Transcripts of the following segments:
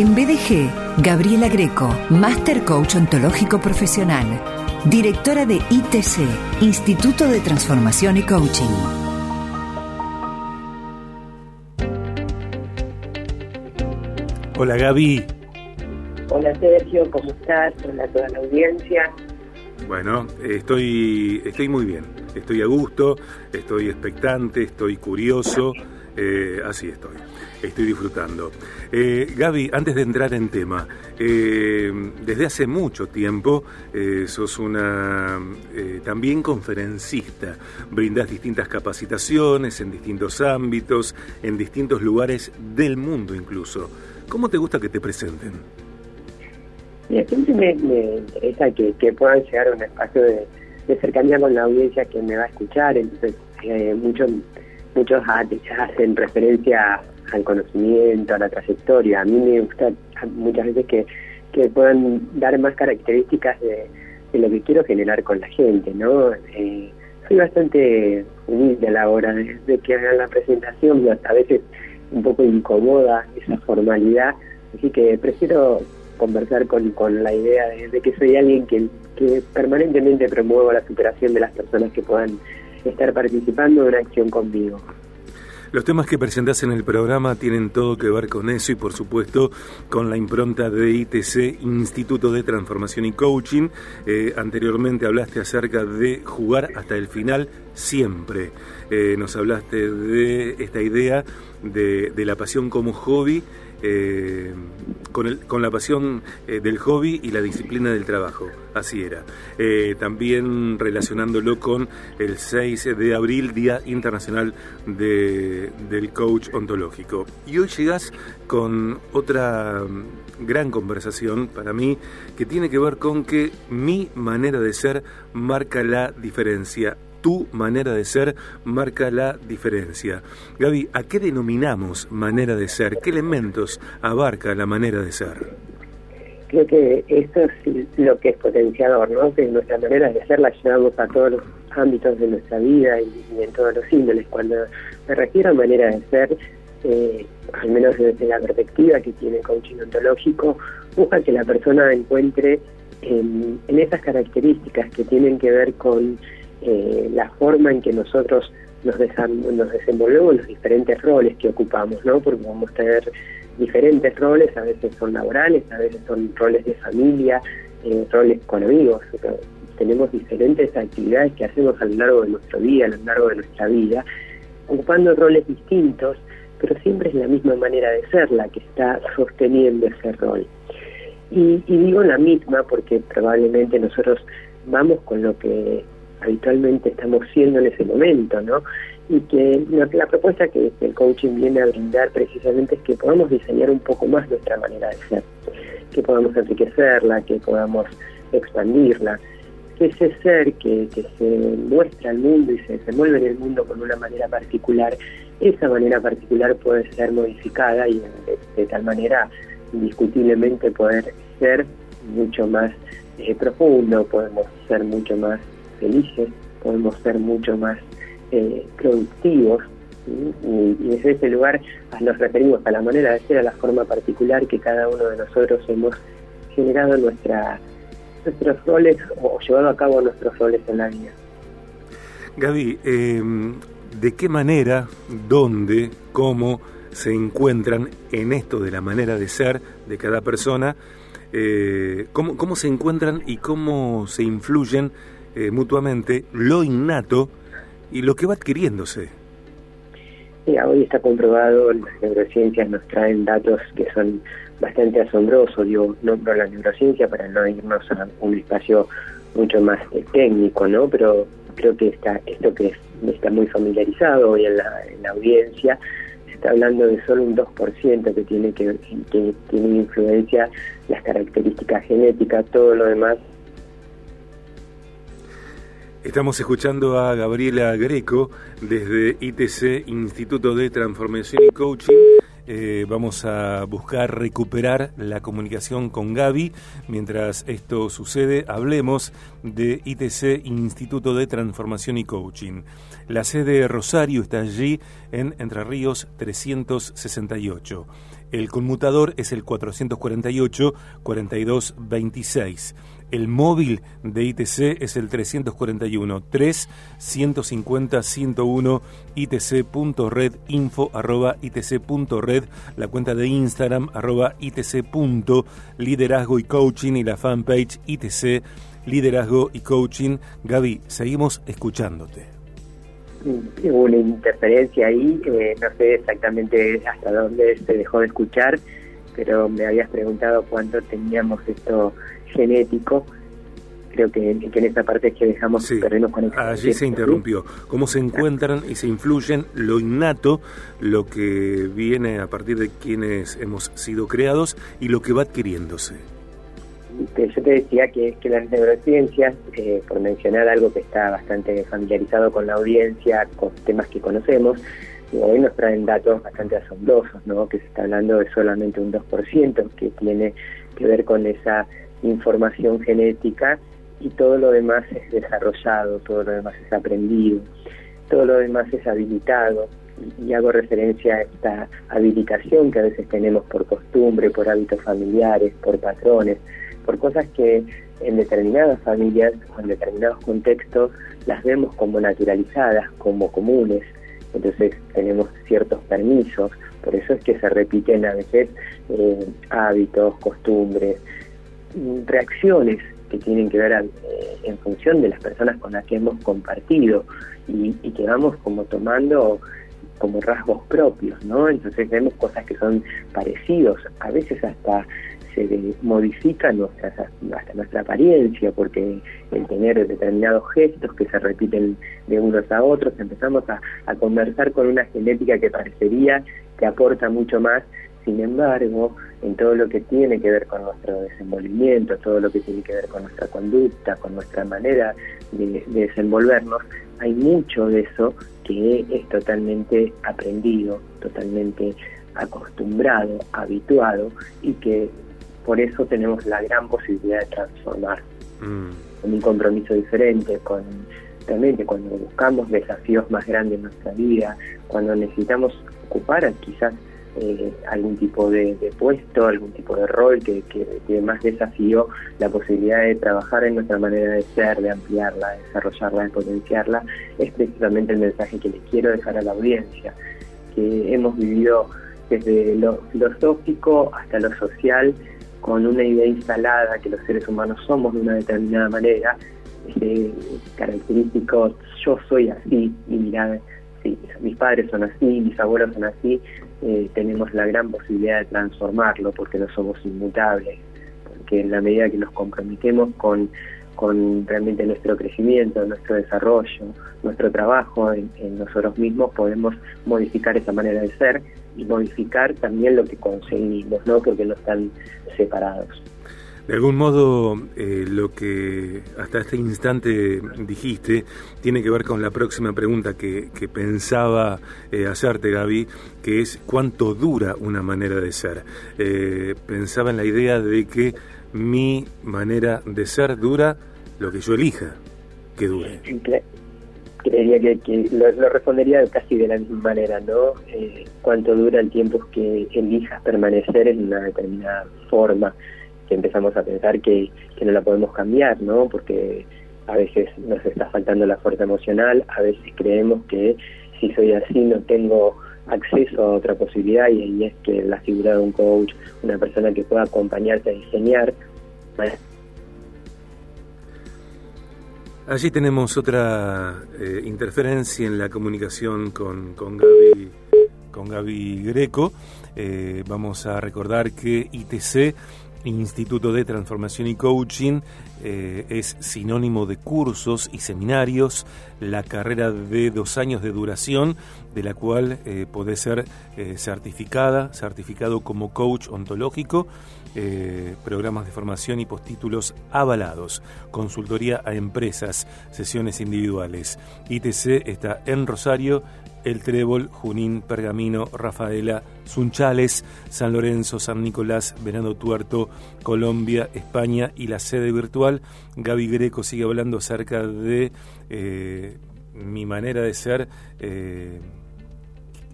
En BDG, Gabriela Greco, Master Coach Ontológico Profesional, directora de ITC, Instituto de Transformación y Coaching. Hola Gaby. Hola Sergio, ¿cómo estás? Hola a toda la audiencia. Bueno, estoy, estoy muy bien, estoy a gusto, estoy expectante, estoy curioso, eh, así estoy, estoy disfrutando. Eh, Gaby, antes de entrar en tema, eh, desde hace mucho tiempo eh, sos una también conferencista, brindás distintas capacitaciones en distintos ámbitos, en distintos lugares del mundo incluso. ¿Cómo te gusta que te presenten? Mira, que, puedan llegar a un espacio de, cercanía con la audiencia que me va a escuchar. Entonces, eh, muchos hacen referencia al conocimiento, a la trayectoria. A mí me gusta muchas veces que, que puedan dar más características de, lo que quiero generar con la gente, ¿no? Eh, soy bastante humilde a la hora de, que hagan la presentación, a veces un poco incomoda esa formalidad, así que prefiero conversar con, con la idea de, que soy alguien que, que permanentemente promueva la superación de las personas que puedan estar participando de una acción conmigo. Los temas que presentás en el programa tienen todo que ver con eso y por supuesto con la impronta de ITC, Instituto de Transformación y Coaching. Eh, anteriormente hablaste acerca de jugar hasta el final siempre. Eh, nos hablaste de esta idea de, de la pasión como hobby eh, con, la pasión eh, del hobby y la disciplina del trabajo. Así era. Eh, también relacionándolo con el 6 de abril, Día Internacional de, del Coach Ontológico. Y hoy llegas con otra mm, gran conversación para mí que tiene que ver con que mi manera de ser marca la diferencia tu manera de ser marca la diferencia. Gaby, ¿a qué denominamos manera de ser? ¿Qué elementos abarca la manera de ser? Creo que esto es lo que es potenciador, ¿no? Que nuestra manera de ser la llevamos a todos los ámbitos de nuestra vida y, en todos los índoles. Cuando me refiero a manera de ser, eh, al menos desde la perspectiva que tiene coaching ontológico, busca que la persona encuentre en esas características que tienen que ver con eh, la forma en que nosotros nos, nos desenvolvemos en los diferentes roles que ocupamos, ¿no? Porque vamos a tener diferentes roles, a veces son laborales, a veces son roles de familia, eh, roles con amigos. tenemos diferentes actividades que hacemos a lo largo de nuestro día, a lo largo de nuestra vida, ocupando roles distintos, pero siempre es la misma manera de ser la que está sosteniendo ese rol. Y, y digo la misma porque probablemente nosotros vamos con lo que habitualmente estamos siendo en ese momento, ¿no? Y que la, propuesta que, el coaching viene a brindar precisamente es que podamos diseñar un poco más nuestra manera de ser, que podamos enriquecerla, que podamos expandirla, que ese ser que, se muestra al mundo y se desenvuelve en el mundo con una manera particular, esa manera particular puede ser modificada y de, tal manera indiscutiblemente poder ser mucho más eh, profundo, podemos ser mucho más felices, podemos ser mucho más eh, productivos. Y, desde ese lugar nos referimos a la manera de ser, a la forma particular que cada uno de nosotros hemos generado nuestra, nuestros roles o llevado a cabo nuestros roles en la vida. Gaby, eh, ¿de qué manera, dónde, cómo se encuentran en esto de la manera de ser de cada persona? Eh, ¿cómo, ¿Cómo se encuentran y cómo se influyen eh, mutuamente lo innato y lo que va adquiriéndose. hoy está comprobado, las neurociencias nos traen datos que son bastante asombrosos, yo nombro la neurociencia para no irnos a un espacio mucho más eh, técnico, ¿no? Pero creo que está, esto que está muy familiarizado hoy en la, en la audiencia, se está hablando de solo un 2% que tiene que, que tiene influencia las características genéticas, todo lo demás Estamos escuchando a Gabriela Greco desde ITC, Instituto de Transformación y Coaching. Eh, vamos a buscar recuperar la comunicación con Gaby. Mientras esto sucede, hablemos de ITC, Instituto de Transformación y Coaching. La sede de Rosario está allí en Entre Ríos 368. El conmutador es el 448-4226. El móvil de ITC es el 341 3 150 101 itc.red info arroba itc.red la cuenta de Instagram arroba itc. liderazgo y coaching y la fanpage ITC liderazgo y coaching. Gaby, seguimos escuchándote. Hubo una interferencia ahí, eh, no sé exactamente hasta dónde se dejó de escuchar, pero me habías preguntado cuánto teníamos esto genético. Creo que, en esa parte es que dejamos sí, terrenos Allí se interrumpió. ¿Cómo se encuentran y se influyen lo innato, lo que viene a partir de quienes hemos sido creados y lo que va adquiriéndose? yo te decía que, que las neurociencias, eh, por mencionar algo que está bastante familiarizado con la audiencia, con temas que conocemos, hoy nos traen datos bastante asombrosos, ¿no? que se está hablando de solamente un 2% que tiene que ver con esa información genética y todo lo demás es desarrollado, todo lo demás es aprendido, todo lo demás es habilitado. Y hago referencia a esta habilitación que a veces tenemos por costumbre, por hábitos familiares, por patrones, por cosas que en determinadas familias o en determinados contextos las vemos como naturalizadas, como comunes. Entonces tenemos ciertos permisos, por eso es que se repiten a veces eh, hábitos, costumbres, reacciones que tienen que ver eh, en función de las personas con las que hemos compartido y, y que vamos como tomando como rasgos propios, ¿no? Entonces vemos cosas que son parecidos, a veces hasta se modifica nuestra, hasta nuestra apariencia, porque el tener determinados gestos que se repiten de unos a otros, empezamos a, conversar con una genética que parecería que aporta mucho más, sin embargo, en todo lo que tiene que ver con nuestro desenvolvimiento, todo lo que tiene que ver con nuestra conducta, con nuestra manera de desenvolvernos, hay mucho de eso que es totalmente aprendido, totalmente acostumbrado, habituado y que por eso tenemos la gran posibilidad de transformar mm. con un compromiso diferente, con realmente cuando buscamos desafíos más grandes en nuestra vida, cuando necesitamos ocupar quizás eh, algún tipo de, puesto, algún tipo de rol que, que, más desafío la posibilidad de trabajar en nuestra manera de ser, de ampliarla, de desarrollarla, de potenciarla, es precisamente el mensaje que le quiero dejar a la audiencia, que hemos vivido desde lo filosófico hasta lo social, con una idea instalada que los seres humanos somos de una determinada manera, ese característico yo soy así y mirad, sí, mis padres son así, mis abuelos son así, eh, tenemos la gran posibilidad de transformarlo porque no somos inmutables, porque en la medida que nos comprometemos con, con realmente nuestro crecimiento, nuestro desarrollo, nuestro trabajo en nosotros mismos, podemos modificar esa manera de ser y modificar también lo que conseguimos, ¿no? Porque no están separados. De algún modo, eh, lo que hasta este instante dijiste tiene que ver con la próxima pregunta que, pensaba eh, hacerte, Gaby, que es cuánto dura una manera de ser. Eh, pensaba en la idea de que mi manera de ser dura lo que yo elija que dure creería que, lo, respondería casi de la misma manera, ¿no? Eh, cuánto dura el tiempo que elijas permanecer en una determinada forma, que empezamos a pensar que, que no la podemos cambiar, ¿no? Porque a veces nos está faltando la fuerza emocional, a veces creemos que si soy así no tengo acceso a otra posibilidad y ahí es que la figura de un coach, una persona que pueda acompañarte a diseñar, Allí tenemos otra eh, interferencia en la comunicación con, con, Gaby, con Gaby Greco. Eh, vamos a recordar que ITC, Instituto de Transformación y Coaching, eh, es sinónimo de cursos y seminarios, la carrera de dos años de duración, de la cual puede ser certificada, certificado como coach ontológico eh, programas de formación y postítulos avalados, consultoría a empresas, sesiones individuales. ITC está en Rosario, El Trébol, Junín, Pergamino, Rafaela, Sunchales, San Lorenzo, San Nicolás, Venado Tuerto, Colombia, España y la sede virtual. Gaby Greco sigue hablando acerca de eh, mi manera de ser. Eh,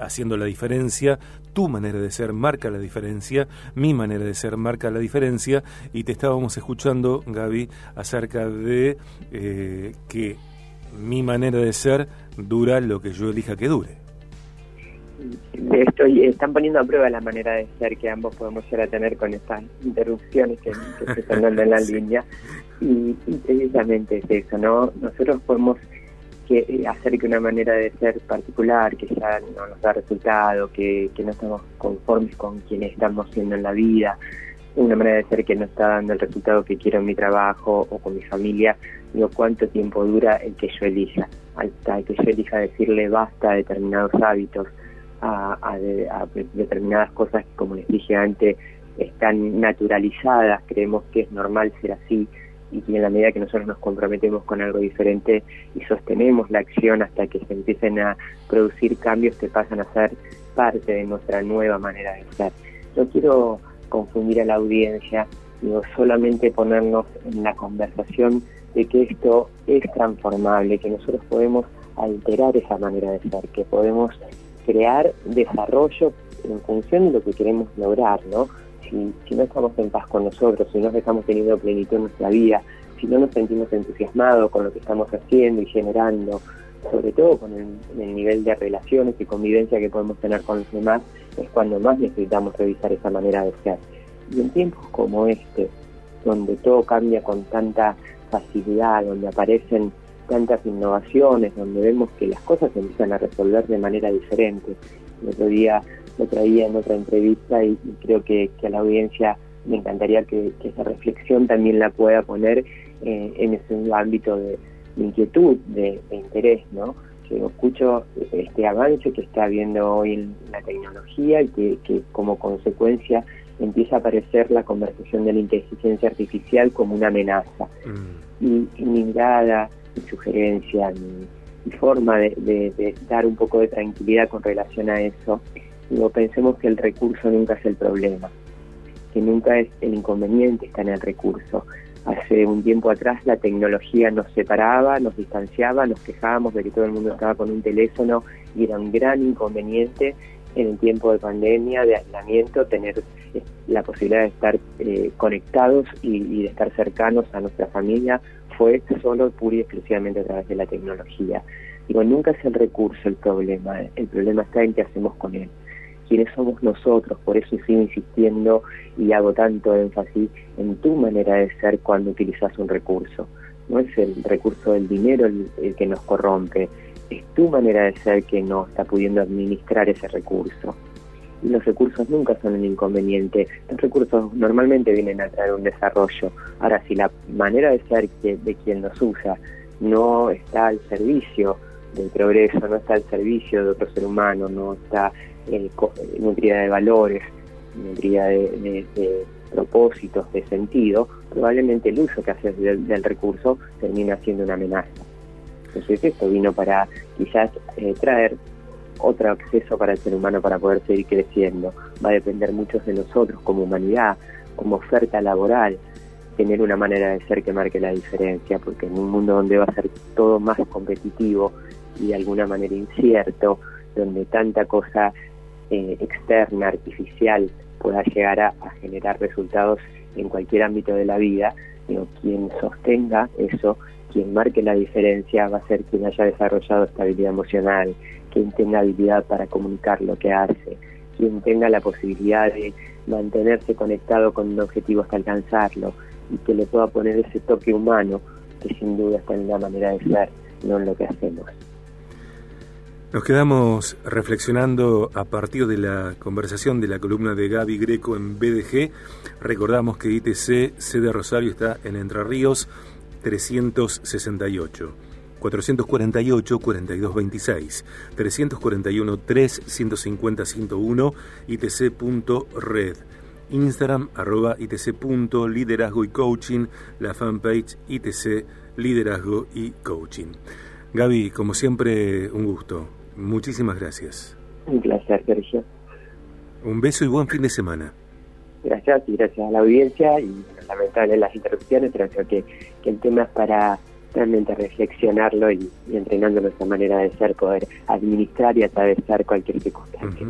haciendo la diferencia, tu manera de ser marca la diferencia, mi manera de ser marca la diferencia, y te estábamos escuchando, Gaby, acerca de eh, que mi manera de ser dura lo que yo elija que dure. Estoy, están poniendo a prueba la manera de ser que ambos podemos llegar a tener con estas interrupciones que, se están dando en la línea. Y, y, precisamente es eso, ¿no? Nosotros podemos que eh, hacer que una manera de ser particular, que ya no nos da resultado, que, no estamos conformes con quienes estamos siendo en la vida, una manera de ser que no está dando el resultado que quiero en mi trabajo o con mi familia, digo, cuánto tiempo dura el que yo elija, hasta que yo elija decirle basta a determinados hábitos, a, a determinadas cosas que, como les dije antes, están naturalizadas, creemos que es normal ser así, y que en la medida que nosotros nos comprometemos con algo diferente y sostenemos la acción hasta que se empiecen a producir cambios que pasan a ser parte de nuestra nueva manera de ser. No quiero confundir a la audiencia, digo, solamente ponernos en la conversación de que esto es transformable, que nosotros podemos alterar esa manera de ser, que podemos crear desarrollo en función de lo que queremos lograr, ¿no? si, no estamos en paz con nosotros, si no estamos teniendo plenitud en nuestra vida, si no nos sentimos entusiasmados con lo que estamos haciendo y generando, sobre todo con el, nivel de relaciones y convivencia que podemos tener con los demás, es cuando más necesitamos revisar esa manera de ser. Y en tiempos como este, donde todo cambia con tanta facilidad, donde aparecen tantas innovaciones, donde vemos que las cosas se empiezan a resolver de manera diferente. El otro día lo traía en otra entrevista y, creo que, a la audiencia me encantaría que, esa reflexión también la pueda poner eh, en ese ámbito de, inquietud, de, interés, ¿no? Yo escucho este avance que está habiendo hoy en la tecnología y que, como consecuencia empieza a aparecer la conversación de la inteligencia artificial como una amenaza. Mm. Y, mi mirada, mi sugerencia, mi, forma de, de, dar un poco de tranquilidad con relación a eso no pensemos que el recurso nunca es el problema, que nunca es el inconveniente está en el recurso. Hace un tiempo atrás la tecnología nos separaba, nos distanciaba, nos quejábamos de que todo el mundo estaba con un teléfono y era un gran inconveniente en el tiempo de pandemia, de aislamiento, tener eh, la posibilidad de estar eh, conectados y, de estar cercanos a nuestra familia fue solo pura y exclusivamente a través de la tecnología. Digo, nunca es el recurso el problema, el problema está en qué hacemos con él quiénes somos nosotros, por eso sigo insistiendo y hago tanto énfasis en tu manera de ser cuando utilizas un recurso. No es el recurso del dinero el, que nos corrompe, es tu manera de ser que no está pudiendo administrar ese recurso. Y los recursos nunca son un inconveniente. Los recursos normalmente vienen a traer un desarrollo. Ahora, si la manera de ser de quien los usa no está al servicio del progreso, no está al servicio de otro ser humano, no está eh, nutrida de valores, nutrida de, propósitos, de sentido, probablemente el uso que haces del, recurso termina siendo una amenaza. Entonces esto vino para quizás eh, traer otro acceso para el ser humano para poder seguir creciendo. Va a depender mucho de nosotros como humanidad, como oferta laboral, tener una manera de ser que marque la diferencia, porque en un mundo donde va a ser todo más competitivo y de alguna manera incierto, donde tanta cosa eh, externa, artificial, pueda llegar a, generar resultados en cualquier ámbito de la vida, pero quien sostenga eso, quien marque la diferencia va a ser quien haya desarrollado estabilidad emocional, quien tenga habilidad para comunicar lo que hace, quien tenga la posibilidad de mantenerse conectado con un objetivo hasta alcanzarlo y que le pueda poner ese toque humano que sin duda está en la manera de ser, no en lo que hacemos. Nos quedamos reflexionando a partir de la conversación de la columna de Gaby Greco en BDG. Recordamos que ITC sede Rosario está en Entre Ríos 368. 448 4226 341 3 150 101 itc.red Instagram arroba itc.liderazgo y coaching la fanpage itc liderazgo y coaching Gaby, como siempre, un gusto. Muchísimas gracias. Un placer, Sergio. Un beso y buen fin de semana. Gracias y gracias a la audiencia y lamentable las interrupciones, pero creo que, que el tema es para realmente reflexionarlo y, entrenando nuestra manera de ser, poder administrar y atravesar cualquier circunstancia.